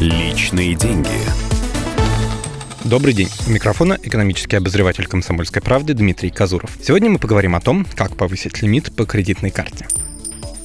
Личные деньги. Добрый день. У микрофона экономический обозреватель «Комсомольской правды» Дмитрий Казуров. Сегодня мы поговорим о том, как повысить лимит по кредитной карте.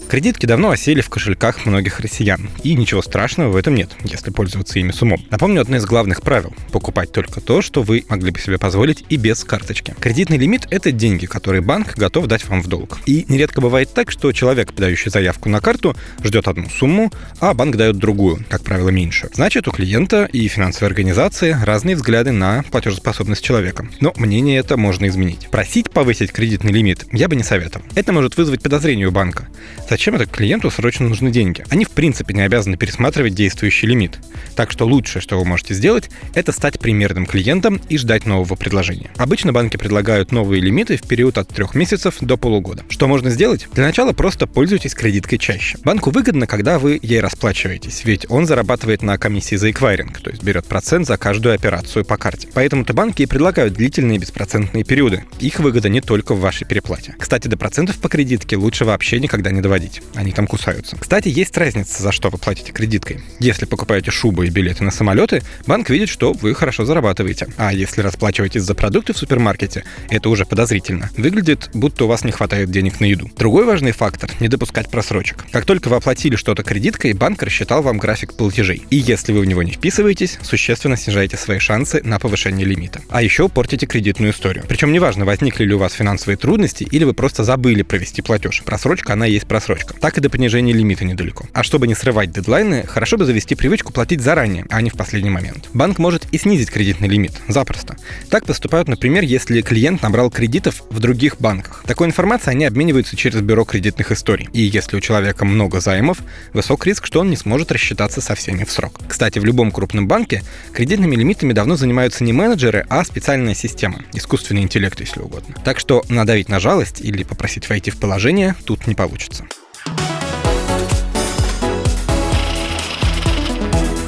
Кредитки давно осели в кошельках многих россиян, и ничего страшного в этом нет, если пользоваться ими с умом. Напомню одно из главных правил – покупать только то, что вы могли бы себе позволить и без карточки. Кредитный лимит – это деньги, которые банк готов дать вам в долг. И нередко бывает так, что человек, подающий заявку на карту, ждет одну сумму, а банк дает другую, как правило, меньше. Значит, у клиента и финансовой организации разные взгляды на платежеспособность человека. Но мнение это можно изменить. Просить повысить кредитный лимит я бы не советовал. Это может вызвать подозрение у банка. Зачем это клиенту срочно нужны деньги? Они в принципе не обязаны пересматривать действующий лимит. Так что лучшее, что вы можете сделать, это стать примерным клиентом и ждать нового предложения. Обычно банки предлагают новые лимиты в период от трех месяцев до полугода. Что можно сделать? Для начала просто пользуйтесь кредиткой чаще. Банку выгодно, когда вы ей расплачиваетесь, ведь он зарабатывает на комиссии за эквайринг, то есть берет процент за каждую операцию по карте. Поэтому-то банки и предлагают длительные беспроцентные периоды. Их выгода не только в вашей переплате. Кстати, до процентов по кредитке лучше вообще никогда не доводить платить. Они там кусаются. Кстати, есть разница, за что вы платите кредиткой. Если покупаете шубы и билеты на самолеты, банк видит, что вы хорошо зарабатываете. А если расплачиваетесь за продукты в супермаркете, это уже подозрительно. Выглядит, будто у вас не хватает денег на еду. Другой важный фактор – не допускать просрочек. Как только вы оплатили что-то кредиткой, банк рассчитал вам график платежей. И если вы в него не вписываетесь, существенно снижаете свои шансы на повышение лимита. А еще портите кредитную историю. Причем неважно, возникли ли у вас финансовые трудности или вы просто забыли провести платеж. Просрочка, она есть просрочка точка. Так и до понижения лимита недалеко. А чтобы не срывать дедлайны, хорошо бы завести привычку платить заранее, а не в последний момент. Банк может и снизить кредитный лимит, запросто. Так поступают, например, если клиент набрал кредитов в других банках. Такой информацией они обмениваются через бюро кредитных историй. И если у человека много займов, высок риск, что он не сможет рассчитаться со всеми в срок. Кстати, в любом крупном банке кредитными лимитами давно занимаются не менеджеры, а специальная система, искусственный интеллект, если угодно. Так что надавить на жалость или попросить войти в положение тут не получится.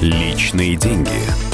Личные деньги.